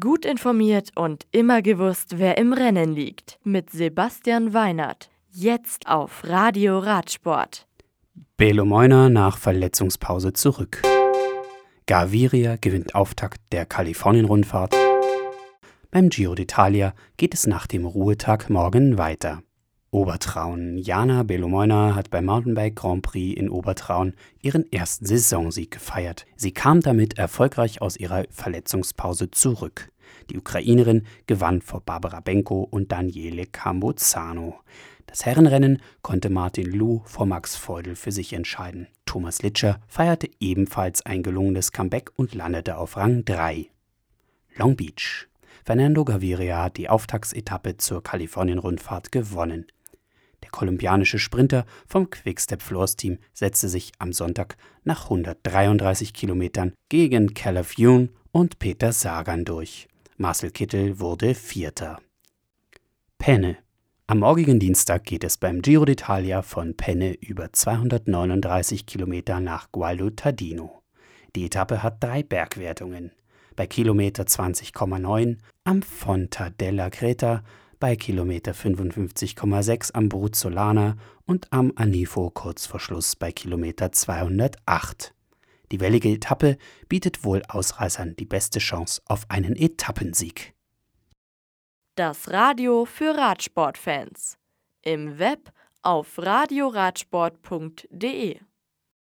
Gut informiert und immer gewusst, wer im Rennen liegt. Mit Sebastian Weinert. Jetzt auf Radio Radsport. Belo Moiner nach Verletzungspause zurück. Gaviria gewinnt Auftakt der Kalifornien-Rundfahrt. Beim Giro d'Italia geht es nach dem Ruhetag morgen weiter. Obertraun. Jana Belomoina hat beim Mountainbike Grand Prix in Obertraun ihren ersten Saisonsieg gefeiert. Sie kam damit erfolgreich aus ihrer Verletzungspause zurück. Die Ukrainerin gewann vor Barbara Benko und Daniele Cambozano. Das Herrenrennen konnte Martin Lu vor Max Feudel für sich entscheiden. Thomas Litscher feierte ebenfalls ein gelungenes Comeback und landete auf Rang 3. Long Beach. Fernando Gaviria hat die Auftaktsetappe zur Kalifornien-Rundfahrt gewonnen. Der kolumbianische Sprinter vom Quickstep Floors Team setzte sich am Sonntag nach 133 Kilometern gegen Caleb Youn und Peter Sagan durch. Marcel Kittel wurde Vierter. Penne. Am morgigen Dienstag geht es beim Giro d'Italia von Penne über 239 Kilometer nach Gualdo Tardino. Die Etappe hat drei Bergwertungen. Bei Kilometer 20,9 am Fonta della Creta bei Kilometer 55,6 am Bruzolana und am Anifo kurz vor Schluss bei Kilometer 208. Die wellige Etappe bietet wohl Ausreißern die beste Chance auf einen Etappensieg. Das Radio für Radsportfans. Im Web auf radioradsport.de